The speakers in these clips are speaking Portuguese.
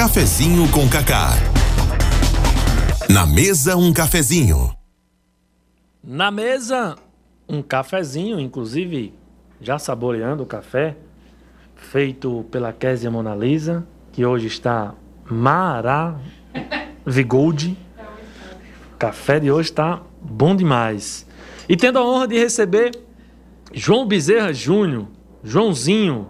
Cafezinho com Cacá. Na mesa um cafezinho. Na mesa um cafezinho, inclusive já saboreando o café, feito pela Késia Mona Lisa, que hoje está maravigold. O café de hoje está bom demais. E tendo a honra de receber João Bezerra Júnior, Joãozinho,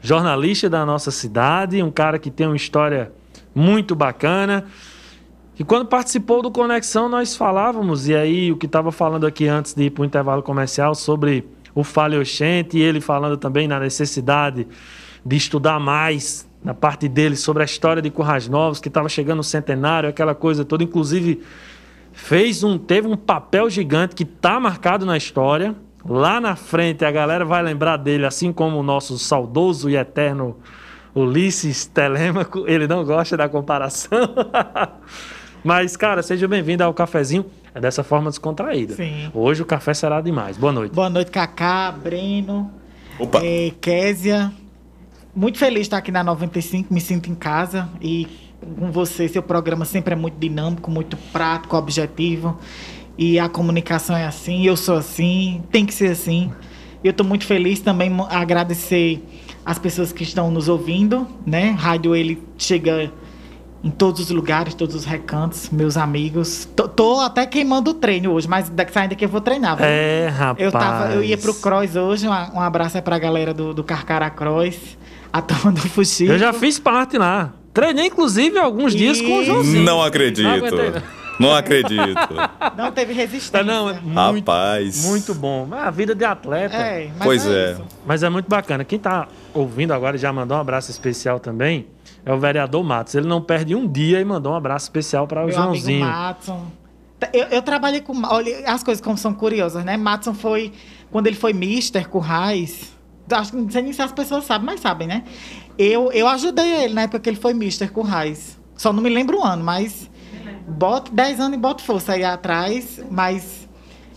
jornalista da nossa cidade, um cara que tem uma história muito bacana. E quando participou do Conexão, nós falávamos, e aí o que estava falando aqui antes de ir para o intervalo comercial sobre o Fale Oxente, e ele falando também na necessidade de estudar mais na parte dele sobre a história de Currais Novos, que estava chegando o centenário, aquela coisa toda. Inclusive, fez um, teve um papel gigante que está marcado na história. Lá na frente a galera vai lembrar dele, assim como o nosso saudoso e eterno Ulisses Telêmaco. Ele não gosta da comparação. Mas, cara, seja bem-vindo ao cafezinho. É dessa forma descontraída. Sim. Hoje o café será demais. Boa noite. Boa noite, Cacá, Breno, Opa. eh, Késia. Muito feliz de estar aqui na 95, me sinto em casa e com você, seu programa sempre é muito dinâmico, muito prático, objetivo. E a comunicação é assim, eu sou assim, tem que ser assim. Eu estou muito feliz também agradecer as pessoas que estão nos ouvindo, né? Rádio ele chega em todos os lugares, todos os recantos, meus amigos. Tô, tô até queimando o treino hoje, mas da- saindo daqui eu vou treinar. viu? É, rapaz. Eu, tava, eu ia pro Cross hoje, um, um abraço aí pra galera do, do Carcará Cross, a turma do Fuxico. Eu já fiz parte lá. Treinei, inclusive, alguns dias com o Joãozinho. Não acredito. Não aguentei, não. Não acredito. Não teve resistência. Tá, não, é muito, Rapaz. muito bom. Mas A vida de atleta. É, mas Pois é. isso. Mas é muito bacana. Quem tá ouvindo agora e já mandou um abraço especial também é o vereador Matos. Ele não perde um dia e mandou um abraço especial para o Meu Joãozinho. amigo Matson. Eu, eu trabalhei com. Olha, as coisas como são curiosas, né? Matson foi. Quando ele foi Mister Currais. Acho que não sei nem se as pessoas sabem, mas sabem, né? Eu, eu ajudei ele na época que ele foi Mister Currais. Só não me lembro o ano, mas. Boto 10 anos e boto força aí atrás, mas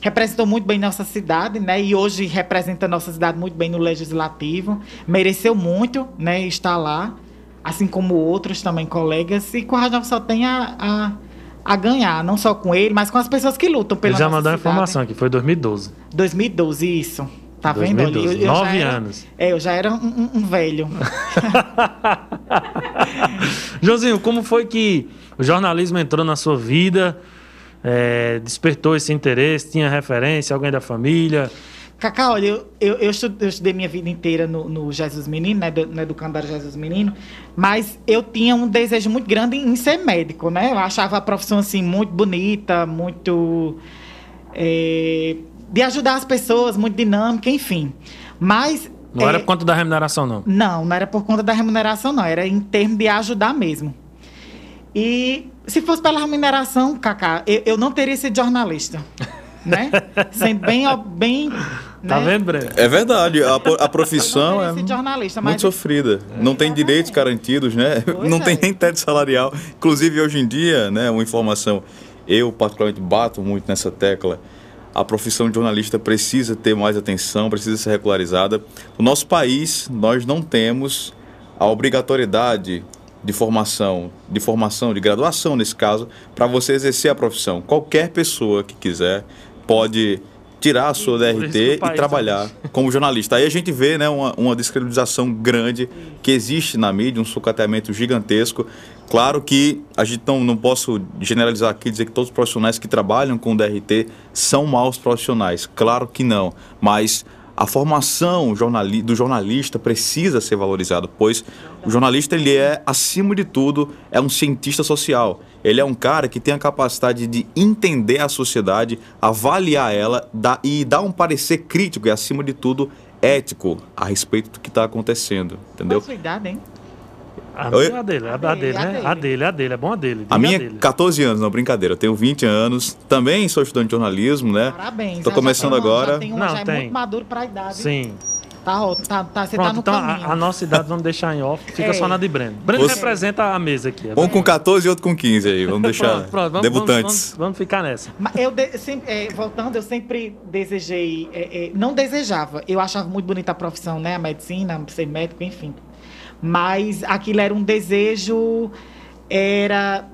representou muito bem nossa cidade, né? E hoje representa nossa cidade muito bem no legislativo. Mereceu muito, né? Estar lá, assim como outros também colegas. E Novos só tem a, a, a ganhar, não só com ele, mas com as pessoas que lutam pela Ele já nossa mandou a informação aqui, foi 2012. 2012, isso. Tá vendo? 2012, Olha, eu- eu nove era- anos. É, eu já era um, um- velho. Joãozinho, como foi que o jornalismo entrou na sua vida? É, despertou esse interesse? Tinha referência? Alguém da família? Cacá, olha, eu, eu, eu estu- eu estudei minha vida inteira no, no Jesus Menino, né, no Educandário Jesus Menino, mas eu tinha um desejo muito grande em, em ser médico, né? Eu achava a profissão, assim, muito bonita, muito... é, de ajudar as pessoas, muito dinâmica, enfim. Mas... Não é, era por conta da remuneração, não. Não, não era por conta da remuneração, não. Era em termos de ajudar mesmo. E se fosse pela remuneração, Cacá, eu, eu não teria sido jornalista. Né? Sendo bem. bem Tá né? vendo, Breno? É verdade, a, a profissão é jornalista, mas muito sofrida. Não tem direitos garantidos, né? Pois Não tem é. nem teto salarial. Inclusive, hoje em dia, né, uma informação, eu particularmente bato muito nessa tecla. A profissão de jornalista precisa ter mais atenção, precisa ser regularizada. No nosso país, nós não temos a obrigatoriedade de formação, de formação, de graduação nesse caso, para você exercer a profissão. Qualquer pessoa que quiser pode tirar a sua DRT e país trabalhar como jornalista. Aí a gente vê né, uma, uma descredibilização grande que existe na mídia, um sucateamento gigantesco. Claro que a gente não, não posso generalizar aqui dizer que todos os profissionais que trabalham com DRT são maus profissionais. Claro que não. Mas a formação do jornalista precisa ser valorizada, pois o jornalista ele é, acima de tudo, é um cientista social. Ele é um cara que tem a capacidade de entender a sociedade, avaliar ela e dar um parecer crítico e, acima de tudo, ético a respeito do que está acontecendo, entendeu? idade, hein? A, Oi? a dele, a, A a dele, dele, a né? dele. A dele, a dele, é bom a dele. A minha, dele. 14 anos, não, brincadeira. Eu tenho 20 anos, também sou estudante de jornalismo, né? Parabéns. Tô começando já tem um- agora. Já, tem um, Não, já é tem. muito maduro pra idade. Sim. Tá, tá, tá, você Pronto, tá no então caminho. a, a nossa idade vamos deixar em off, fica É. só na de Breno. Breno Você- representa a mesa aqui. é Um com 14 e outro com 15 aí. Vamos deixar Pronto, pronto, vamos, debutantes. Vamos, vamos, vamos ficar nessa. Mas eu de- sempre, é, voltando, eu sempre desejei, é, é, não desejava, eu achava muito bonita a profissão, né, a medicina, ser médico, enfim. Mas aquilo era um desejo, era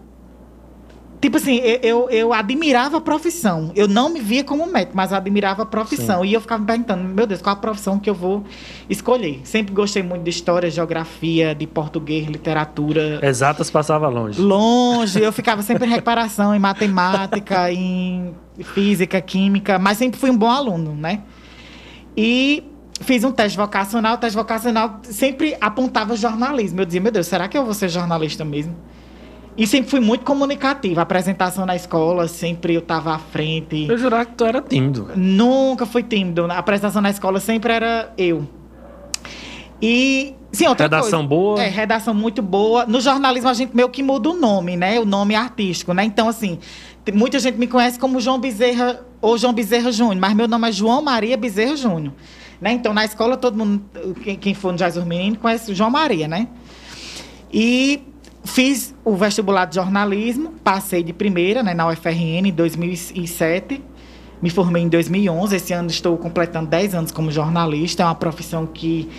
Tipo assim, eu, eu, admirava a profissão. Eu não me via como médico, mas eu admirava a profissão. Sim. E eu ficava me perguntando, meu Deus, qual a profissão que eu vou escolher? Sempre gostei muito de história, geografia, de português, literatura. Exatas passava longe. Longe. Eu ficava sempre em reparação, em matemática, em física, química, mas sempre fui um bom aluno, né? E fiz um teste vocacional. O teste vocacional sempre apontava jornalismo. Eu dizia, meu Deus, será que eu vou ser jornalista mesmo? E sempre fui muito comunicativa. apresentação na escola, sempre eu estava à frente. Eu jurava que tu era tímido. Nunca fui tímido. A apresentação na escola sempre era eu. E Sim, outra redação coisa. boa. É, redação muito boa. No jornalismo a gente meio que muda o nome, né? O nome artístico, né? Então, assim, muita gente me conhece como João Bezerra ou João Bezerra Júnior, mas meu nome é João Maria Bezerra Júnior. Né? Então, na escola, todo mundo, quem, quem for no Jesus Menino, conhece o João Maria, né? E Fiz o vestibular de jornalismo, passei de primeira né, na UFRN em 2007. Me formei em 2011. Esse ano estou completando 10 anos como jornalista. É uma profissão que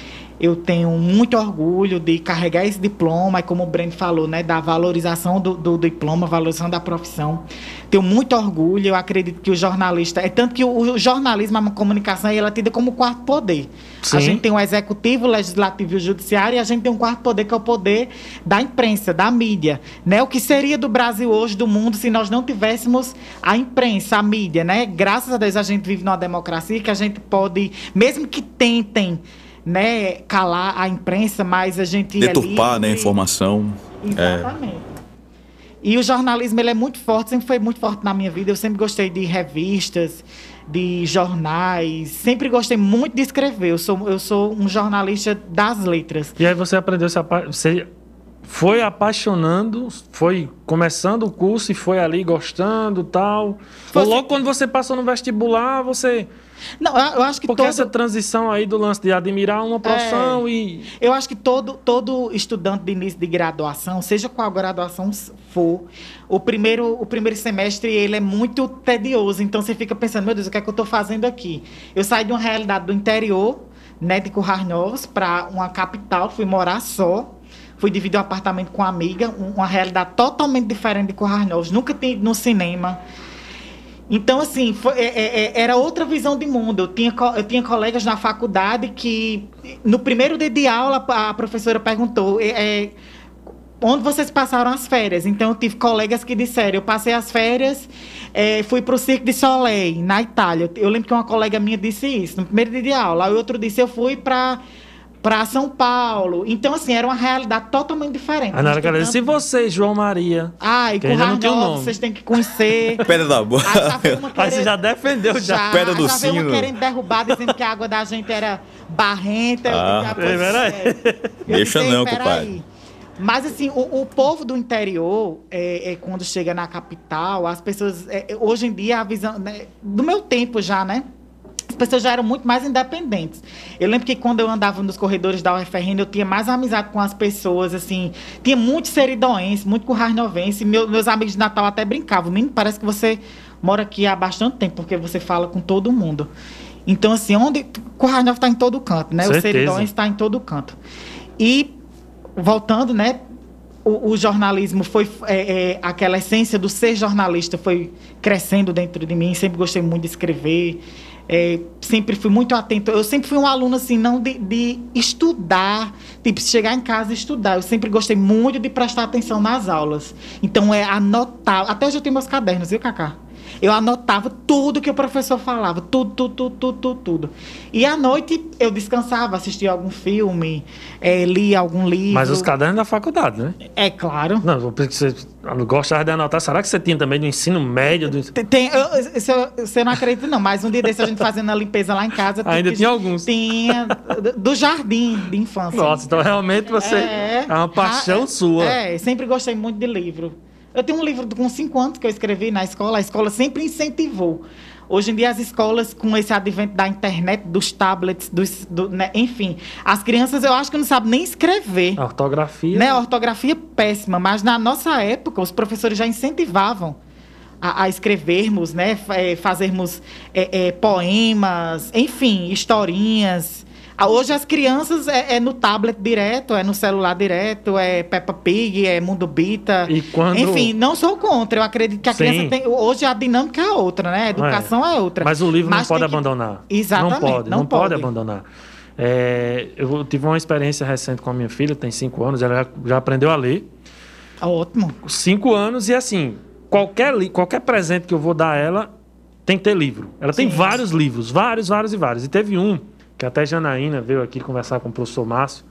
eu tenho muito orgulho de carregar esse diploma, e como o Breno falou, né, da valorização do, do, diploma, valorização da profissão. Tenho muito orgulho, eu acredito que o jornalista. É tanto que o, o jornalismo, a comunicação, ela é tida como quarto poder. Sim. A gente tem o executivo, o legislativo e o judiciário, e a gente tem um quarto poder, que é o poder da imprensa, da mídia. Né? O que seria do Brasil hoje, do mundo, se nós não tivéssemos a imprensa, a mídia, né? Graças a Deus a gente vive numa democracia que a gente pode, mesmo que tentem né, calar a imprensa, mas a gente deturpar, é né, a informação. Exatamente. É. E o jornalismo ele é muito forte, sempre foi muito forte na minha vida. Eu sempre gostei de revistas, de jornais, sempre gostei muito de escrever. Eu sou, eu sou um jornalista das letras. E aí você aprendeu, você foi apaixonando, foi começando o curso e foi ali gostando tal. Foi Ou logo assim... quando você passou no vestibular, você não, eu acho que Porque todo... essa transição aí do lance de admirar uma profissão é, e... Eu acho que todo, todo estudante de início de graduação, seja qual graduação for, o primeiro, o primeiro semestre ele é muito tedioso. Então você fica pensando, meu Deus, o que é que eu estou fazendo aqui? Eu saí de uma realidade do interior, né, de Currais Novos, para uma capital, fui morar só. Fui dividir um apartamento com uma amiga, uma realidade totalmente diferente de Currais Novos. Nunca tinha ido no cinema. Então, assim, foi, é, é, é, era outra visão de mundo. Eu tinha, eu tinha colegas na faculdade que, no primeiro dia de aula, a professora perguntou: é, é, onde vocês passaram as férias? Então, eu tive colegas que disseram: eu passei as férias, é, fui para o Cirque de Soleil, na Itália. Eu lembro que uma colega minha disse isso, no primeiro dia de aula. O outro disse: eu fui para para São Paulo. Então, assim, era uma realidade totalmente diferente. Aí na hora que ela disse, e você, João Maria? Ai, com um nome. vocês têm que conhecer. Pedra da boa. Aí, você já defendeu já. já Pedra do já sino. uma querendo derrubar, dizendo que a água da gente era barrenta. Ah, eu disse, ah, é. Deixa não, compadre. Mas, assim, o, o, povo do interior, é, é, quando chega na capital, as pessoas... É, hoje em dia, a visão... Né, do meu tempo já, né? As pessoas já eram muito mais independentes. Eu lembro que quando eu andava nos corredores da UFRN, eu tinha mais amizade com as pessoas, assim. Tinha muitos seridoenses, muito currarnovense. Meu, meus amigos de Natal até brincavam. Menino, parece que você mora aqui há bastante tempo, porque você fala com todo mundo. Então, assim, onde. Currarnov está em todo canto, né? Certeza. O Seridões está em todo canto. E, voltando, né? O, o jornalismo foi. É, é, aquela essência do ser jornalista foi crescendo dentro de mim. Sempre gostei muito de escrever. É, sempre fui muito atento. Eu sempre fui um aluno, assim, não de, de estudar, tipo, chegar em casa e estudar. Eu sempre gostei muito de prestar atenção nas aulas. Então, é anotar. Até hoje eu tenho meus cadernos, viu, Cacá? Eu anotava tudo que o professor falava, tudo, tudo, tudo, tudo, tudo. tudo. E à noite eu descansava, assistia algum filme, é, lia algum livro. Mas os cadernos da faculdade, né? É claro. Não, porque você gostava de anotar. Será que você tinha também do ensino médio? Do... Tem, eu, você não acredita, não, mas um dia desse a gente fazendo a limpeza lá em casa. Ainda tinha alguns. Tinha, do jardim de infância. Nossa, então realmente você. É, é uma paixão sua. É, sempre gostei muito de livro. Eu tenho um livro com cinco anos que eu escrevi na escola, a escola sempre incentivou. Hoje em dia, as escolas, com esse advento da internet, dos tablets, dos, do, né? enfim, as crianças eu acho que não sabem nem escrever. A ortografia. Né? A ortografia péssima, mas na nossa época, os professores já incentivavam a, a escrevermos, né? É, fazermos é, é, poemas, enfim, historinhas Hoje as crianças é, é no tablet direto, é no celular direto, é Peppa Pig, é Mundo Bita. E quando- Enfim, não sou contra. Eu acredito que a Sim. criança tem. Hoje a dinâmica é outra, né? A educação é, outra. Mas o livro Mas não pode tem que- abandonar. Exatamente. Não pode, não, não pode. pode. abandonar. É, eu tive uma experiência recente com a minha filha, tem cinco anos, ela já, já aprendeu a ler. Ótimo. Cinco anos e assim, qualquer, qualquer presente que eu vou dar a ela tem que ter livro. Ela tem Sim. vários livros, vários, vários e vários. E teve um, que até Janaína veio aqui conversar com o professor Márcio,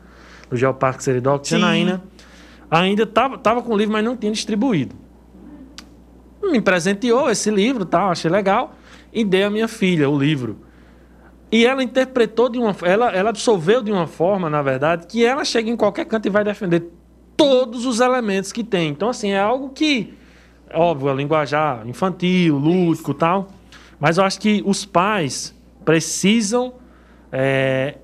do Geoparque Seridoc. Sim. Janaína ainda estava tava com o livro, mas não tinha distribuído. Me presenteou esse livro, tal, achei legal, e dei à minha filha o livro. E ela interpretou de uma ela ela absolveu de uma forma, na verdade, que ela chega em qualquer canto e vai defender todos os elementos que tem. Então, assim, é algo que, óbvio, é linguajar infantil, lúdico e tal. Mas eu acho que os pais precisam é,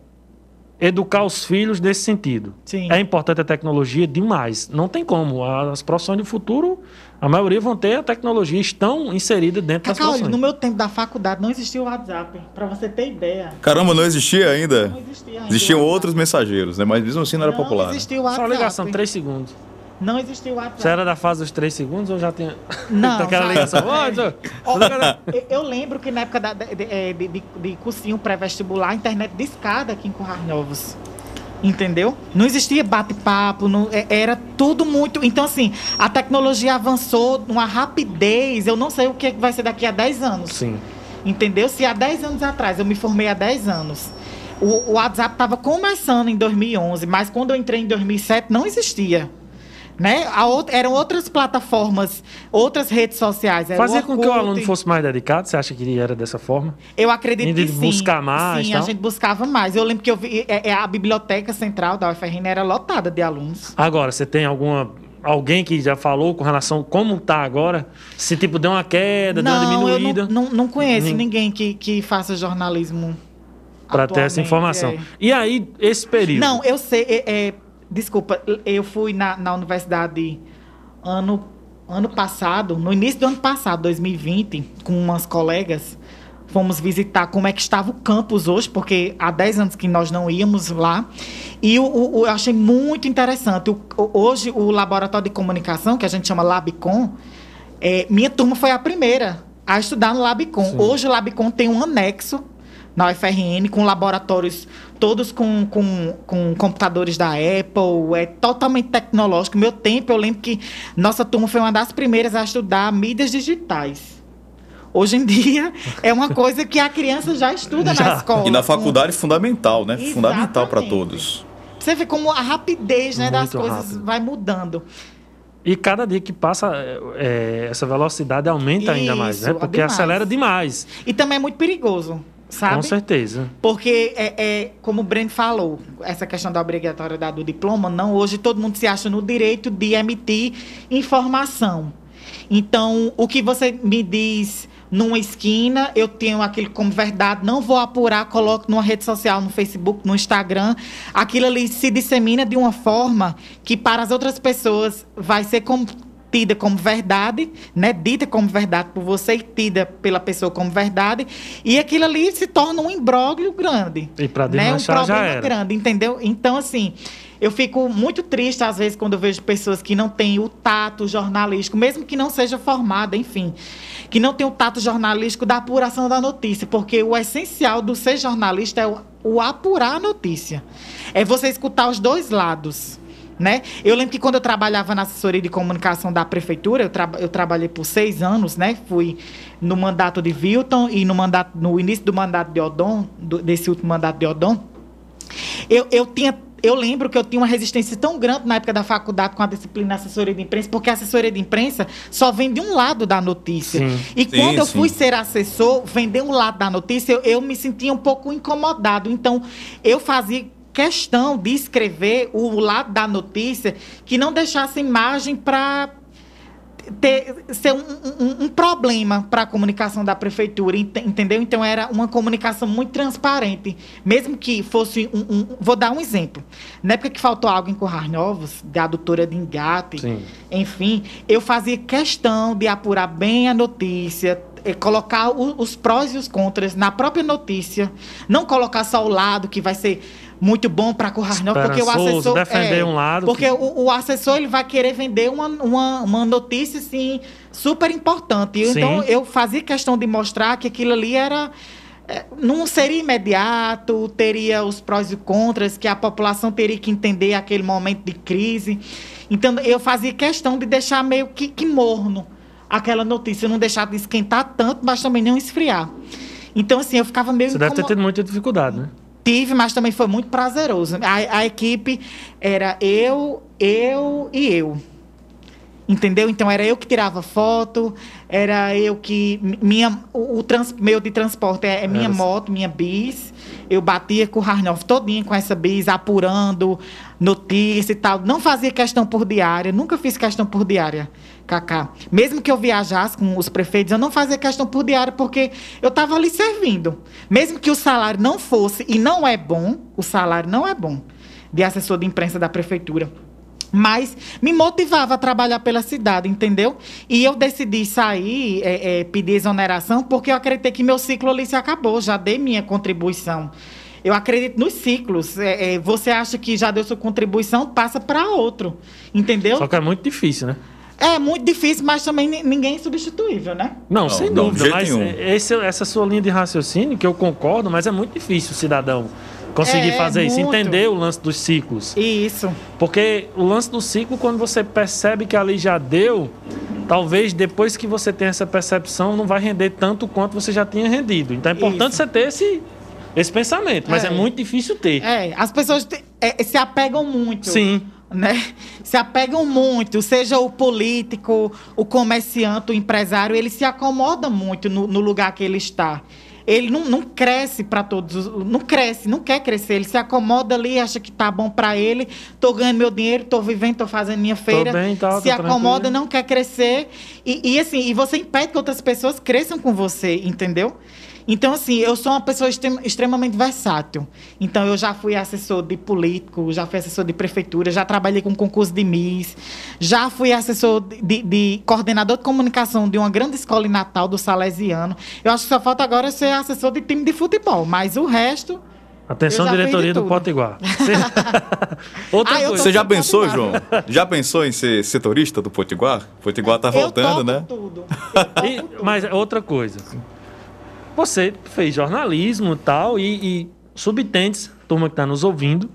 educar os filhos nesse sentido. Sim. É importante a tecnologia demais. Não tem como. As profissões do futuro, a maioria vão ter a tecnologia, estão inseridas dentro das Cacau, profissões. no meu tempo da faculdade não existia o WhatsApp, pra você ter ideia. Caramba, não existia ainda? Não existia ainda Existiam outros mensageiros, né? Mas mesmo assim não era popular. Não né? existia o Só WhatsApp. ligação, três segundos. Não existia o WhatsApp. Você era da fase dos três segundos ou já tinha. Não, Aquela ligação. Eu- lembro que na época da- de, de, de- de- de cursinho pré-vestibular, a internet discada aqui em Currais Novos. Entendeu? Não existia bate-papo, não- é- era tudo muito. Então, assim, a tecnologia avançou numa rapidez. Eu não sei o que vai ser daqui a 10 anos. Sim. Entendeu? Se há 10 anos atrás, eu me formei há 10 anos. O, o WhatsApp estava começando em 2011, mas quando eu entrei em 2007 não existia. Né? Outra- eram outras plataformas, outras redes sociais. Fazia com que o aluno fosse mais dedicado? Você acha que era dessa forma? Eu acredito que sim. buscar mais, Sim, a gente buscava mais. Eu lembro que eu vi, é, é, a biblioteca central da UFRN era lotada de alunos. Agora, você tem alguma. Alguém que já falou com relação a como tá agora? Se tipo deu uma queda, deu uma não, diminuída. não, não, não conheço Nem- ninguém que, que faça jornalismo. Para ter essa informação. é. E aí, esse período? Não, eu sei. é, é, desculpa, eu fui na, na universidade ano, ano passado, no início do ano passado, 2020, com umas colegas. Fomos visitar como é que estava o campus hoje, porque há 10 anos que nós não íamos lá. E o, o- eu achei muito interessante. O- o- hoje, o laboratório de comunicação, que a gente chama Labcom, é, minha turma foi a primeira a estudar no Labcom. Sim. Hoje o Labcom tem um anexo na UFRN, com laboratórios todos com, com, com computadores da Apple, é totalmente tecnológico. Meu tempo, eu lembro que nossa turma foi uma das primeiras a estudar mídias digitais. Hoje em dia, é uma coisa que a criança já estuda Já. na escola. E na com- faculdade fundamental, né? Fundamental para Exatamente. todos. Você vê como a rapidez né, das Muito coisas rápido. vai mudando. E cada dia que passa, é, é, essa velocidade aumenta ainda mais, né? Porque demais. acelera demais. E também é muito perigoso, sabe? Com certeza. Porque, é, é, como o Breno falou, essa questão da obrigatoriedade do diploma, não, hoje todo mundo se acha no direito de emitir informação. Então, o que você me diz numa esquina, eu tenho aquilo como verdade, não vou apurar, coloco numa rede social, no Facebook, no Instagram. Aquilo ali se dissemina de uma forma que para as outras pessoas vai ser como tida como verdade, né, dita como verdade por você e tida pela pessoa como verdade, e aquilo ali se torna um imbróglio grande. E pra né, um problema grande, entendeu? Então, assim, eu fico muito triste às vezes quando eu vejo pessoas que não têm o tato jornalístico, mesmo que não seja formada, enfim, que não tem o tato jornalístico da apuração da notícia, porque o essencial do ser jornalista é o, o apurar a notícia. É você escutar os dois lados. Né? Eu lembro que quando eu trabalhava na assessoria de comunicação da prefeitura, eu, traba- eu trabalhei por seis anos, né? Fui no mandato de Wilton e no, mandato, no início do mandato de Odon, do- desse último mandato de Odon. Eu, eu tinha. Eu lembro que eu tinha uma resistência tão grande na época da faculdade com a disciplina assessoria de imprensa, porque a assessoria de imprensa só vem de um lado da notícia. Sim. E Sim, quando eu sim. fui ser assessor, vender um lado da notícia, eu, eu me sentia um pouco incomodado. Então, eu fazia questão de escrever o lado da notícia que não deixasse imagem para ter, ser um, um- um problema para a comunicação da prefeitura, ente- entendeu? Então era uma comunicação muito transparente, mesmo que fosse um, um- vou dar um exemplo. Na época que faltou algo em Corrais Novos, da adutora de engate, Sim. enfim, eu fazia questão de apurar bem a notícia, é colocar o, os prós e os contras na própria notícia. Não colocar só o lado que vai ser muito bom para Currarnal, porque o assessor defender é, um lado porque que... o, o, assessor ele vai querer vender uma, uma, uma notícia assim super importante. Sim. Então eu fazia questão de mostrar que aquilo ali era é, não seria imediato, teria os prós e contras, que a população teria que entender aquele momento de crise. Então, eu fazia questão de deixar meio que, que morno aquela notícia, não deixar de esquentar tanto, mas também não esfriar. Então, assim, eu ficava meio. Você deve ter tido muita dificuldade, né? Tive, mas também foi muito prazeroso. A, a equipe era eu, eu e eu. Entendeu? Então era eu que tirava foto, era eu que. Minha, o, o trans, meu de transporte é, é minha moto, minha bis. Eu batia com o Harnoff todinho com essa bis, apurando notícia e tal. Não fazia questão por diária, nunca fiz questão por diária, Cacá. Mesmo que eu viajasse com os prefeitos, eu não fazia questão por diária, porque eu estava ali servindo. Mesmo que o salário não fosse, e não é bom, o salário não é bom, de assessor de imprensa da prefeitura mas me motivava a trabalhar pela cidade, entendeu? E eu decidi sair, é, é, pedir exoneração, porque eu acreditei que meu ciclo ali se acabou, já dei minha contribuição. Eu acredito nos ciclos. É, é você acha que já deu sua contribuição, passa para outro, entendeu? Só que é muito difícil, né? É muito difícil, mas também ninguém é substituível, né? Não, não sem dúvida. Mas esse, essa sua linha de raciocínio, que eu concordo, mas é muito difícil o cidadão conseguir é, fazer isso, entender o lance dos ciclos. Isso. Porque o lance do ciclo, quando você percebe que ali já deu, talvez depois que você tem essa percepção, não vai render tanto quanto você já tinha rendido. Então é importante isso. você ter esse, esse pensamento, mas é, é muito difícil ter. É, as pessoas te, é, se apegam muito. Sim. Né? Se apegam muito, seja o político, o comerciante, o empresário, ele se acomoda muito no, no lugar que ele está ele não, não cresce para todos, não cresce, não quer crescer, ele se acomoda ali, acha que tá bom para ele, tô ganhando meu dinheiro, tô vivendo, tô fazendo minha feira, bem, tá, se acomoda, tranquilo. não quer crescer e, e assim, e você impede que outras pessoas cresçam com você, entendeu? Então, assim, eu sou uma pessoa extremamente versátil. Então, eu já fui assessor de político, já fui assessor de prefeitura, já trabalhei com concurso de MIS, já fui assessor de, de, de coordenador de comunicação de uma grande escola em Natal, do Salesiano. Eu acho que só falta agora ser assessor de time de futebol, mas o resto. Atenção, diretoria do Potiguar. Outra ah, coisa. Você já pensou, João? Já pensou em ser setorista do Potiguar? O Potiguar tá voltando, né? Tudo. E, mas outra coisa você fez jornalismo e tal, e, subtentes, turma que está nos ouvindo,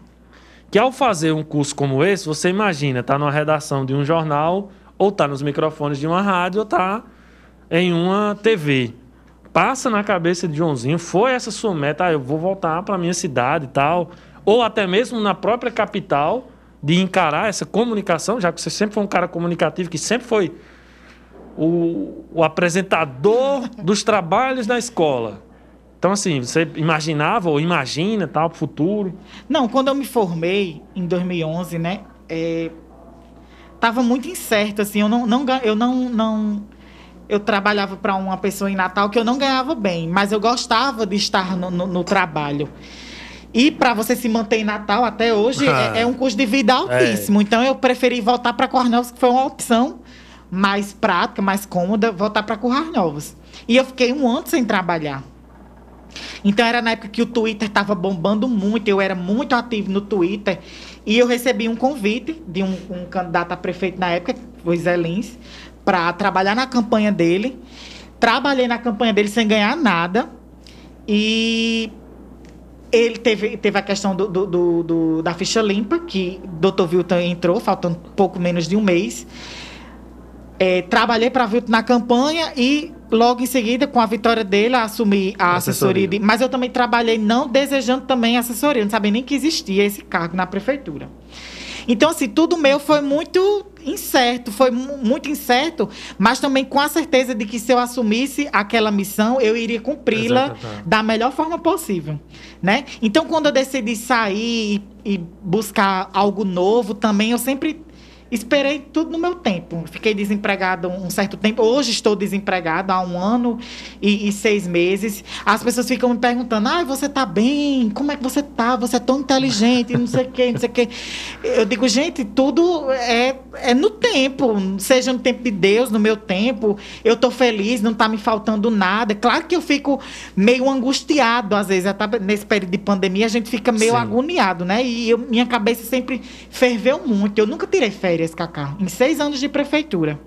que ao fazer um curso como esse, você imagina, tá numa redação de um jornal, ou tá nos microfones de uma rádio, ou tá em uma TV. Passa na cabeça de Joãozinho, foi essa sua meta, ah, eu vou voltar para minha cidade e tal, ou até mesmo na própria capital, de encarar essa comunicação, já que você sempre foi um cara comunicativo, que sempre foi o, o apresentador dos trabalhos da escola. Então, assim, você imaginava ou imagina tal para o futuro? Não, quando eu me formei em 2011, né? É, tava muito incerto, assim. Eu não, não, eu não, não eu trabalhava para uma pessoa em Natal que eu não ganhava bem, mas eu gostava de estar no, no, no trabalho. E para você se manter em Natal até hoje é, é, um custo de vida altíssimo. É. Então eu preferi voltar para Cornell, que foi uma opção mais prática, mais cômoda, voltar para Currar Novos. E eu fiquei um ano sem trabalhar. Então era na época que o Twitter estava bombando muito, eu era muito ativo no Twitter e eu recebi um convite de um, um candidato a prefeito na época, o Zé Lins, para trabalhar na campanha dele. Trabalhei na campanha dele sem ganhar nada e ele teve, teve a questão do, do, do, da ficha limpa, que o Dr. Wilton entrou, faltando pouco menos de um mês. É, trabalhei para Vilto na campanha e logo em seguida, com a vitória dele, assumi a assessoria. assessoria de, mas eu também trabalhei não desejando também assessoria, não sabia nem que existia esse cargo na prefeitura. Então, assim, tudo meu foi muito incerto, foi muito incerto, mas também com a certeza de que se eu assumisse aquela missão, eu iria cumpri-la da melhor forma possível, né? Então, quando eu decidi sair e, e buscar algo novo, também eu sempre Esperei tudo no meu tempo. Fiquei desempregado um certo tempo. Hoje estou desempregado há um ano e, e seis meses. As pessoas ficam me perguntando: ah, você está bem? Como é que você está? Você é tão inteligente, não sei o quê, não sei o quê. Eu digo, gente, tudo é, é no tempo, seja no tempo de Deus, no meu tempo. Eu tô feliz, não tá me faltando nada. Claro que eu fico meio angustiado, às vezes, até nesse período de pandemia, a gente fica meio Sim. agoniado, né? E eu- minha cabeça sempre ferveu muito. Eu nunca tirei férias, Cacá, em seis anos de prefeitura.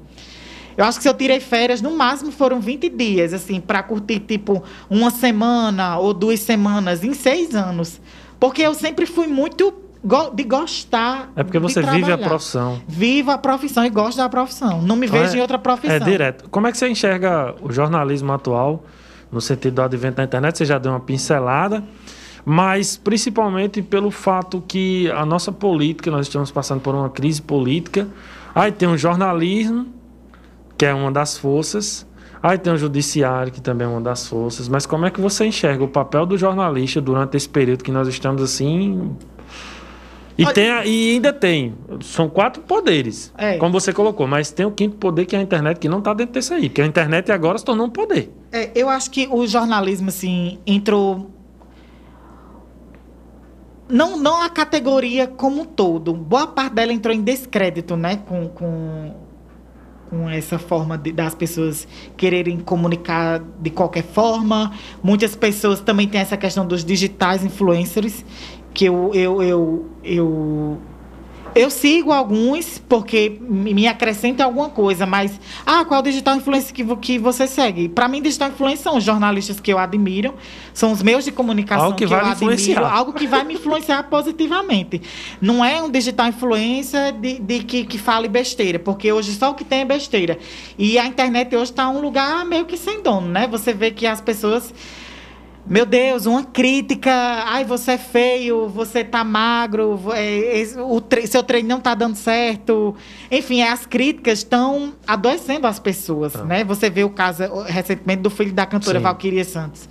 Eu acho que se eu tirei férias, no máximo foram 20 dias, assim, para curtir, tipo, uma semana ou duas semanas em seis anos. Porque eu sempre fui muito de gostar. É porque você vive a profissão. Vivo a profissão e gosto da profissão. Não me Então vejo é- em outra profissão. É direto. Como é que você enxerga o jornalismo atual, no sentido do advento da internet? Você já deu uma pincelada, mas principalmente pelo fato que a nossa política, nós estamos passando por uma crise política. Aí tem o jornalismo, que é uma das forças. Aí tem o judiciário, que também é uma das forças. Mas como é que você enxerga o papel do jornalista durante esse período que nós estamos assim e, tem, a- e ainda tem. São quatro poderes, É. como você colocou. Mas tem o quinto poder, que é a internet, que não está dentro desse aí. Porque a internet agora se tornou um poder. É, eu acho que o jornalismo, assim, entrou. Não, não a categoria como um todo. Boa parte dela entrou em descrédito, né? Com, com, com essa forma de- das pessoas quererem comunicar de qualquer forma. Muitas pessoas também têm essa questão dos digitais influencers, que eu, eu, eu, eu eu sigo alguns porque me acrescenta alguma coisa, mas ah, qual digital influencer que, que você segue? Para mim, digital influencer são os jornalistas que eu admiro, são os meus de comunicação Algo que que, vai eu admiro, influenciar. algo que vai me influenciar positivamente. Não é um digital influencer de, de que, que fale besteira, porque hoje só o que tem é besteira. E a internet hoje está um lugar meio que sem dono, né? Você vê que as pessoas meu Deus, uma crítica. Ai, você é feio, você tá magro, é, esse- o tre- seu treino não tá dando certo. Enfim, as críticas estão adoecendo as pessoas, né? Você vê o caso recentemente do filho da cantora Sim. Valquíria Santos.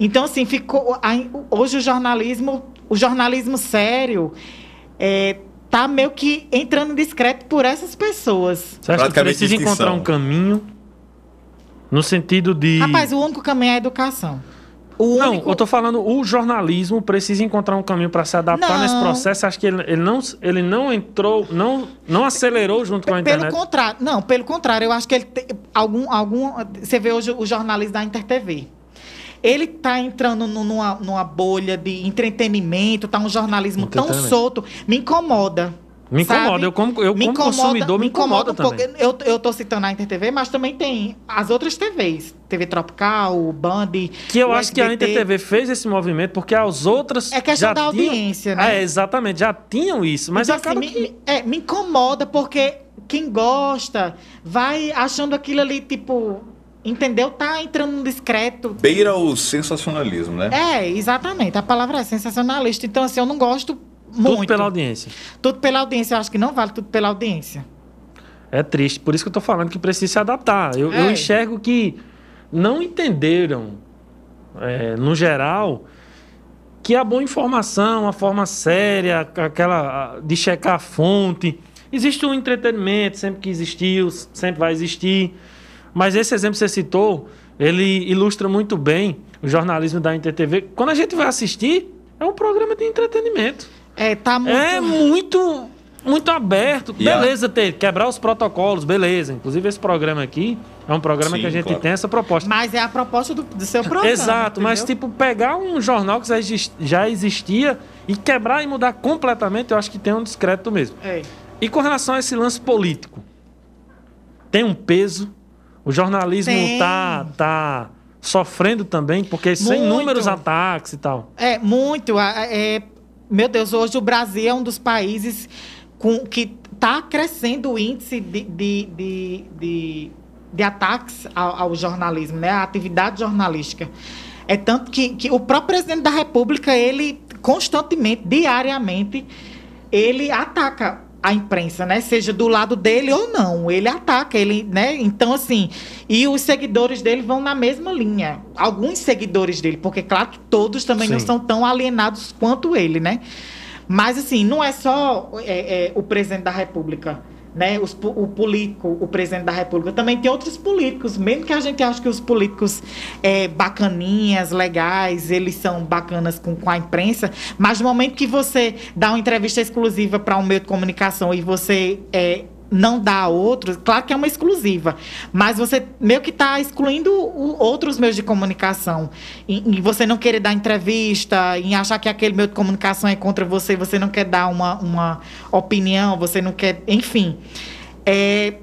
Então, assim, ficou. Hoje o jornalismo, o jornalismo sério, é, tá meio que entrando discreto por essas pessoas. Você acha que precisa encontrar um caminho no sentido de. Rapaz, o único caminho é a educação. O Não, único... eu tô falando, o jornalismo precisa encontrar um caminho para se adaptar Não. nesse processo. Acho que ele, ele não, ele não entrou, não, não acelerou junto com a Pelo internet. contrário, não, pelo contrário, eu acho que ele tem algum, algum. Você vê hoje o jornalista da InterTV. Ele está entrando nu- numa, numa bolha de entretenimento, tá um jornalismo tão solto, me incomoda. Me incomoda, sabe? eu como- eu como consumidor, me incomoda um pouco. também. Eu, eu tô citando a InterTV, mas também tem as outras TVs. TV Tropical, Band. Que eu o acho que a SBT. InterTV fez esse movimento porque as outras. É questão já da tinham- audiência, né? É, exatamente, já tinham isso. Mas Então, acaba assim, que. me, me- é, me incomoda porque quem gosta vai achando aquilo ali, tipo, entendeu? Tá entrando no discreto. Beira o sensacionalismo, né? É, exatamente. A palavra é sensacionalista. Então, assim, eu não gosto muito. Tudo pela audiência. Tudo pela audiência. Eu acho que não vale tudo pela audiência. É triste, por isso que eu tô falando que precisa se adaptar. Eu, eu É. enxergo que não entenderam, é, no geral, que a boa informação, a forma séria, aquela de checar a fonte. Existe um entretenimento, sempre que existiu, sempre vai existir. Mas esse exemplo que você citou, ele ilustra muito bem o jornalismo da InterTV. Quando a gente vai assistir, é um programa de entretenimento. É, tá muito. É muito, muito aberto. E a- beleza, ter, quebrar os protocolos, beleza. Inclusive, esse programa aqui é um programa Sim, que a gente claro. tem essa proposta. Mas é a proposta do, do seu programa. Exato, mas entendeu? tipo, pegar um jornal que já exis- já existia e quebrar e mudar completamente, eu acho que tem um discreto mesmo. É. E com relação a esse lance político, tem um peso. O jornalismo Tem. tá, tá sofrendo também, porque são Muito. inúmeros ataques e tal. É, muito. a- é, meu Deus, hoje o Brasil é um dos países com, que está crescendo o índice de, de, de, de, de ataques ao, ao jornalismo, né? A atividade jornalística. É tanto que, que o próprio presidente da República, ele constantemente, diariamente, ele ataca a imprensa, né? Seja do lado dele ou não, ele ataca, ele, né? Então assim, e os seguidores dele vão na mesma linha. Alguns seguidores dele, porque claro que todos também não Sim. são tão alienados quanto ele, né? Mas assim, não é só é, é, o presidente da República, né? Os o político, o presidente da República, também tem outros políticos, mesmo que a gente ache que os políticos é, bacaninhas, legais, eles são bacanas com, com a imprensa, mas no momento que você dá uma entrevista exclusiva para um meio de comunicação e você é, não dá a outros, claro que é uma exclusiva, mas você meio que está excluindo o, outros meios de comunicação. E, você não querer dar entrevista, em achar que aquele meio de comunicação é contra você, você não quer dar uma, uma opinião, você não quer. Enfim. É,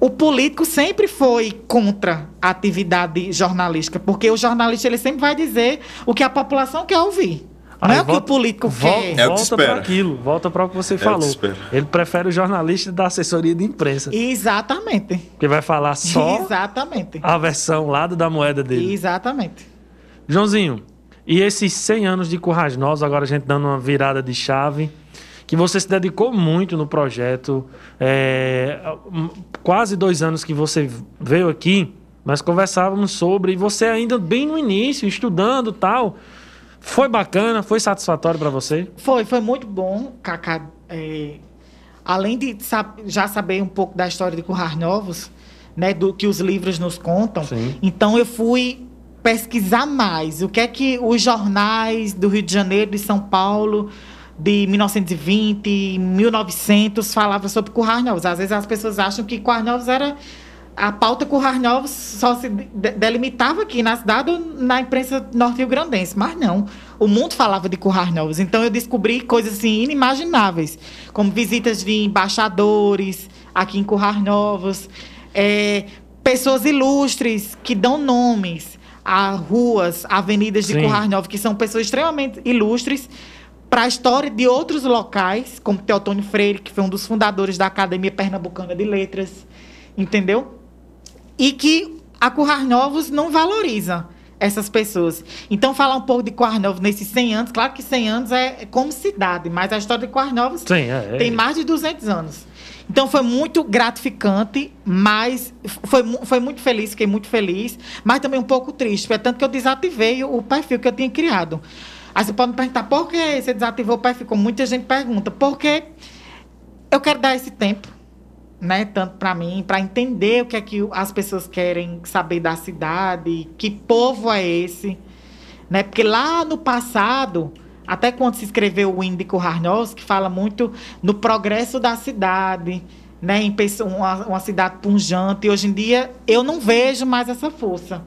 o político sempre foi contra a atividade jornalística, porque o jornalista ele sempre vai dizer o que a população quer ouvir. Não é o que o político volta, quer. É volta para aquilo, volta para o que você é falou. Que ele prefere o jornalista da assessoria de imprensa. Exatamente. Que vai falar só Exatamente. a versão lado da moeda dele. Exatamente. Joãozinho, e esses 100 anos de Currais Novos, agora a gente dando uma virada de chave, que você se dedicou muito no projeto, é, quase dois anos que você veio aqui, nós conversávamos sobre, e você ainda bem no início, estudando tal. Foi bacana, foi satisfatório para você? Foi, foi muito bom, Cacá. É, além de sab já saber um pouco da história de Currais Novos, né, do que os livros nos contam, Sim. então eu fui pesquisar mais o que é que os jornais do Rio de Janeiro, de São Paulo, de 1920, 1900 falava sobre Currais Novos. Às vezes as pessoas acham que Currais Novos era a pauta Currais Novos só se delimitava aqui na cidade ou na imprensa norte-rio-grandense, mas não. O mundo falava de Currais Novos. Então eu descobri coisas assim inimagináveis, como visitas de embaixadores aqui em Currais Novos, é, pessoas ilustres que dão nomes a ruas, avenidas de Currais Novos, que são pessoas extremamente ilustres para a história de outros locais, como Teotônio Freire, que foi um dos fundadores da Academia Pernambucana de Letras, entendeu? E que a Currais Novos não valoriza essas pessoas. Então, falar um pouco de Currais Novos nesses 100 anos, claro que 100 anos é como cidade, mas a história de Currais Novos Sim, é, é. tem mais de 200 anos. Então, foi muito gratificante, mas foi, foi muito feliz, fiquei muito feliz, mas também um pouco triste. Foi tanto que eu desativei o perfil que eu tinha criado. Aí você pode me perguntar por que você desativou o perfil, como muita gente pergunta. Porque eu quero dar esse tempo, né? Tanto para mim, para entender o que é que as pessoas querem saber da cidade, que povo é esse, né? Porque lá no passado, até quando se escreveu o Índico Harnos, que fala muito no progresso da cidade, né? Em uma, uma cidade punjante. E hoje em dia eu não vejo mais essa força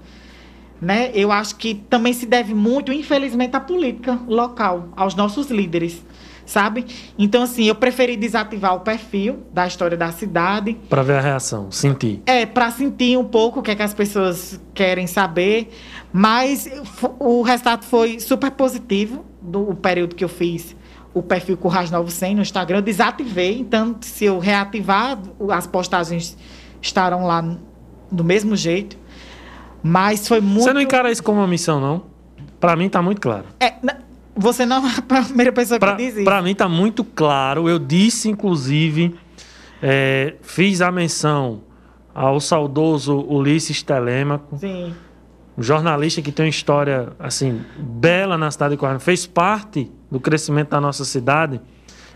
né? Eu acho que também se deve muito, infelizmente, à política local, aos nossos líderes, sabe? Então, assim, eu preferi desativar o perfil da história da cidade. Para ver a reação, sentir. É, para sentir um pouco o que, é que as pessoas querem saber. Mas o resultado foi super positivo do período que eu fiz o perfil Currais Novo 100 no Instagram. Eu desativei, então, se eu reativar, as postagens estarão lá do mesmo jeito. Mas foi muito. Você não encara isso como uma missão, não? Para mim tá muito claro. É, você não é a primeira pessoa pra, que diz isso. Para mim tá muito claro. Eu disse, inclusive, é, fiz a menção ao saudoso Ulisses Telêmaco. Sim. Um jornalista que tem uma história assim bela na cidade de Coarne, fez parte do crescimento da nossa cidade.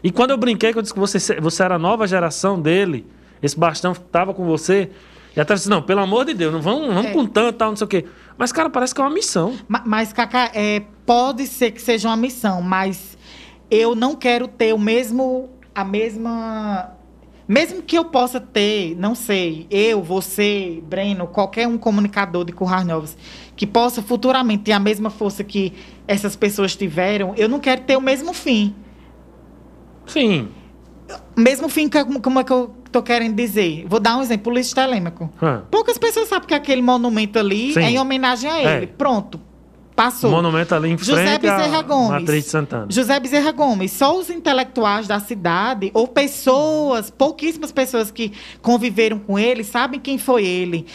E quando eu brinquei, que eu disse que você, você era a nova geração dele, esse bastão estava com você, e até disse, não, pelo amor de Deus, não vamos, vamos é. com tanto, tal, não sei o quê. Mas, cara, parece que é uma missão. Mas, mas Cacá, é, pode ser que seja uma missão, mas eu não quero ter o mesmo, a mesma... Mesmo que eu possa ter, não sei, eu, você, Breno, qualquer um comunicador de Currais Novos, que possa futuramente ter a mesma força que essas pessoas tiveram, eu não quero ter o mesmo fim. Sim. Mesmo fim, como é que eu tô querendo dizer. Vou dar um exemplo, Luiz Telêmaco. Hum. Poucas pessoas sabem que aquele monumento ali Sim. é em homenagem a ele. É. Pronto. Passou. Monumento ali em José frente Bezerra Gomes. Matriz de Santana. José Bezerra Gomes. Só os intelectuais da cidade, ou pessoas, pouquíssimas pessoas que conviveram com ele, sabem quem foi ele.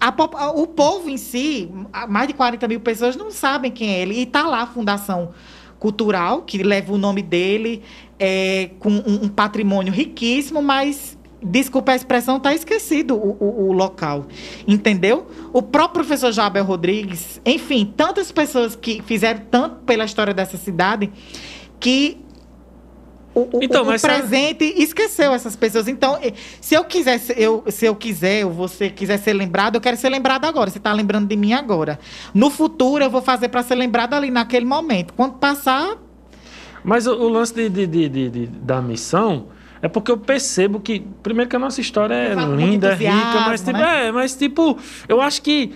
A, a, o povo em si, mais de 40 mil pessoas, não sabem quem é ele. E está lá a Fundação Cultural, que leva o nome dele é, com um, um, patrimônio riquíssimo, mas, desculpa a expressão, está esquecido o, o, o, local. Entendeu? O próprio professor Jabel Rodrigues, enfim, tantas pessoas que fizeram tanto pela história dessa cidade que o, então, o, o presente sabe... esqueceu essas pessoas. Então, se eu quiser, eu, se eu quiser, ou você quiser ser lembrado, eu quero ser lembrado agora. Você está lembrando de mim agora. No futuro, eu vou fazer para ser lembrado ali naquele momento. Quando passar, mas o, o lance de, de, de, da missão é porque eu percebo que, primeiro que a nossa história é linda, é rica, mas tipo, né? é, mas tipo, eu acho que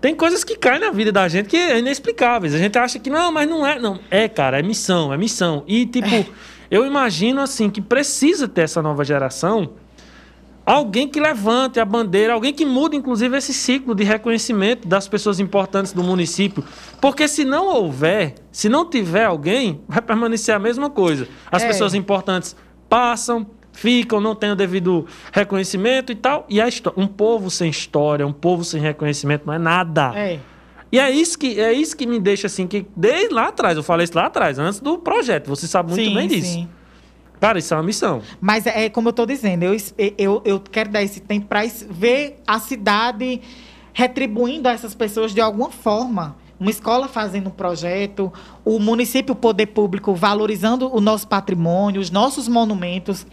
tem coisas que caem na vida da gente que é inexplicáveis. A gente acha que não, mas não é, não. É, cara, é missão, é missão. E tipo, eu imagino assim que precisa ter essa nova geração alguém que levante a bandeira, alguém que mude, inclusive, esse ciclo de reconhecimento das pessoas importantes do município. Porque se não houver, se não tiver alguém, vai permanecer a mesma coisa. As É. pessoas importantes passam, ficam, não têm o devido reconhecimento e tal. E a um povo sem história, um povo sem reconhecimento não é nada. É. E é isso que é isso que me deixa assim que desde lá atrás, eu falei isso lá atrás, antes do projeto, você sabe muito sim, bem disso. sim. Cara, isso é uma missão. Mas é como eu estou dizendo, eu, eu, eu quero dar esse tempo para ver a cidade retribuindo a essas pessoas de alguma forma. Uma escola fazendo um projeto, o município, o poder público valorizando o nosso patrimônio, os nossos monumentos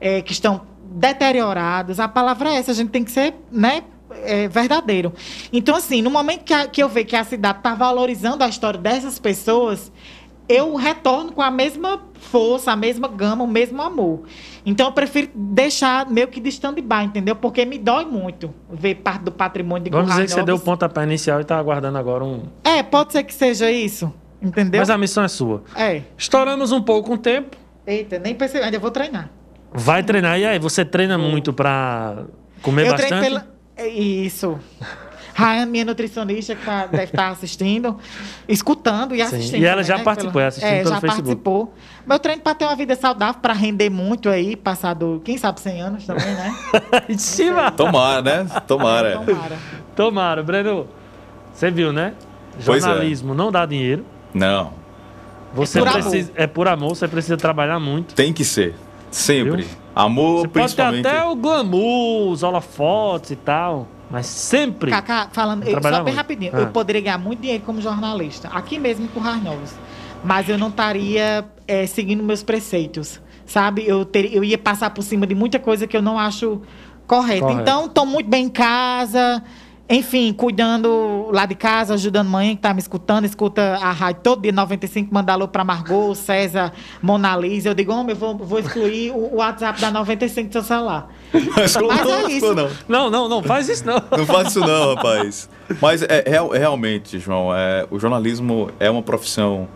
eh, que estão deteriorados. A palavra é essa, a gente tem que ser né, eh, verdadeiro. Então, assim, no momento que, a- que eu vejo que a cidade está valorizando a história dessas pessoas, eu retorno com a mesma força, a mesma gama, o mesmo amor. Então eu prefiro deixar meio que de stand-by, entendeu? Porque me dói muito ver parte do patrimônio de Vamos dizer que você deu o pontapé inicial e está aguardando agora um. É, pode ser que seja isso, entendeu? Mas a missão é sua. É. Estouramos um pouco o tempo. Eita, nem percebi, ainda vou treinar. Vai treinar. E aí, você treina muito pra comer eu bastante? treino pela... É Isso. Raia, minha nutricionista, que tá- deve estar assistindo, escutando e Sim. assistindo. E ela também, já né, participou, é, assistindo é, pelo já Facebook. participou. Meu treino para ter uma vida saudável, para render muito aí, passado, quem sabe, 100 anos também, né? Em cima. Tomara, né? Tomara. Tomara. Tomara, Breno. Você viu, né? Pois é. Jornalismo não dá dinheiro. Não, Você É por precisa. É por amor, você precisa trabalhar muito. tem que ser. Sempre. Viu? Amor, Você pode ter principalmente. até o glamour, os holofotes e tal. Mas sempre. Cacá, falando, eu, só bem muito. rapidinho, Ah. eu poderia ganhar muito dinheiro como jornalista, aqui mesmo em Currais Novos, mas eu não estaria é, seguindo meus preceitos, sabe? Eu, ter, eu ia passar por cima de muita coisa que eu não acho correta. Correto. Então, estou muito bem em casa, enfim, cuidando lá de casa, ajudando mãe que tá me escutando, escuta a rádio todo dia 95, manda alô pra Margot, César, Mona Lisa. Eu digo, homem, eu vou, vou excluir o, o WhatsApp da 95 do seu celular. Mas não, é não, isso. não. Não, não, não, faz isso não. Não faz isso não, rapaz. Mas é, real- realmente, João, é, o jornalismo é uma profissão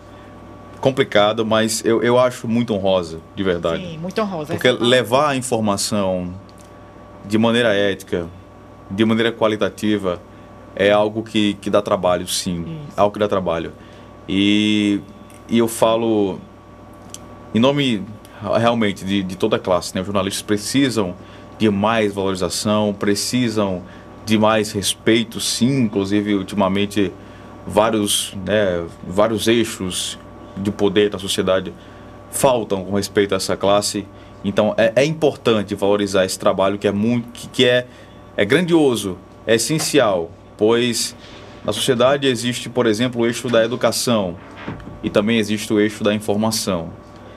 complicada, mas eu, eu acho muito honrosa, de verdade. Sim, muito honrosa. Porque levar a informação de maneira ética, de maneira qualitativa, é algo que, que dá trabalho, sim. Isso. É algo que dá trabalho. E, e eu falo em nome realmente de, de toda a classe, né? Os jornalistas precisam de mais valorização, precisam de mais respeito, sim. Inclusive, ultimamente, vários, né, vários eixos de poder da sociedade faltam com respeito a essa classe. Então, é, é importante valorizar esse trabalho que é muito, que, que é, é grandioso, é essencial, pois na sociedade existe, por exemplo, o eixo da educação e também existe o eixo da informação.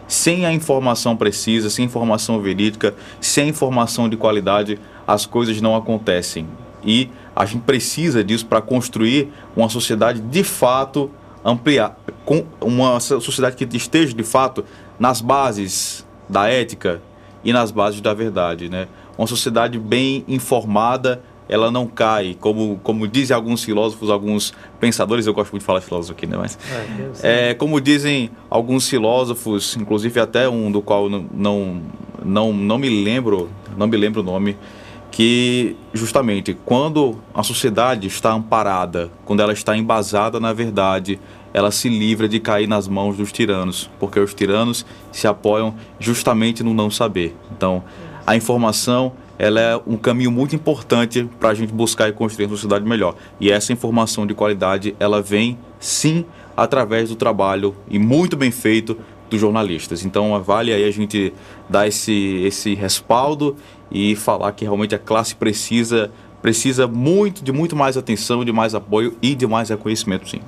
Sem a informação precisa, sem informação verídica, sem informação de qualidade, as coisas não acontecem. E a gente precisa disso para construir uma sociedade de fato ampliar, uma sociedade que esteja de fato nas bases da ética e nas bases da verdade, né? Uma sociedade bem informada, ela não cai, como, como dizem alguns filósofos, alguns pensadores, eu gosto muito de falar filósofo aqui, né? Mas, É, é, como dizem alguns filósofos, inclusive até um do qual não, não, não, não me lembro, não me lembro o nome, que justamente quando a sociedade está amparada, quando ela está embasada na verdade, ela se livra de cair nas mãos dos tiranos, porque os tiranos se apoiam justamente no não saber. Então, a informação ela é um caminho muito importante para a gente buscar e construir uma sociedade melhor. E essa informação de qualidade, ela vem sim através do trabalho e muito bem feito dos jornalistas. Então, vale aí a gente dar esse, esse respaldo e falar que realmente a classe precisa precisa muito de muito mais atenção, de mais apoio e de mais reconhecimento, sim.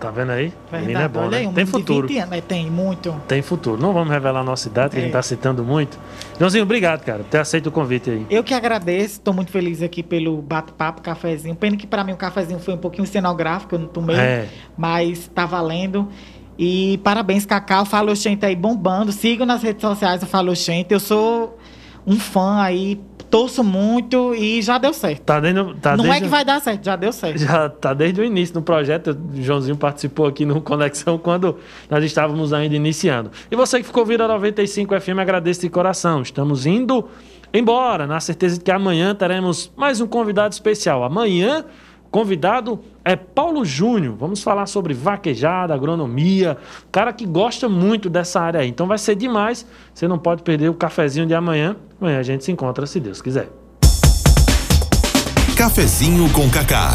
Tá vendo aí? Menino Verdade, é bom, né? aí, um Tem menino futuro. 20 anos, é, tem muito. Tem futuro. Não vamos revelar a nossa idade, que a gente É. tá citando muito. Joãozinho, obrigado, cara, por ter aceito o convite aí. Eu que agradeço, estou muito feliz aqui pelo bate-papo, cafezinho. Pena que para mim o cafezinho foi um pouquinho cenográfico, eu não tomei, É. mas tá valendo. E parabéns, Cacau. Fala Oxente aí bombando. Sigam nas redes sociais o Fala Oxente. Eu sou um fã aí, torço muito e já deu certo. Tá dentro, tá Não desde, é que vai dar certo, já deu certo. Já tá desde o início no projeto. O Joãozinho participou aqui no Conexão quando nós estávamos ainda iniciando. E você que ficou ouvindo a 95 FM, agradeço de coração. Estamos indo embora, na certeza de que amanhã teremos mais um convidado especial. Amanhã, convidado é Paulo Júnior. Vamos falar sobre vaquejada, agronomia. Cara que gosta muito dessa área aí. Então vai ser demais. Você não pode perder o cafezinho de amanhã. Amanhã a gente se encontra, se Deus quiser. Cafezinho com Cacá.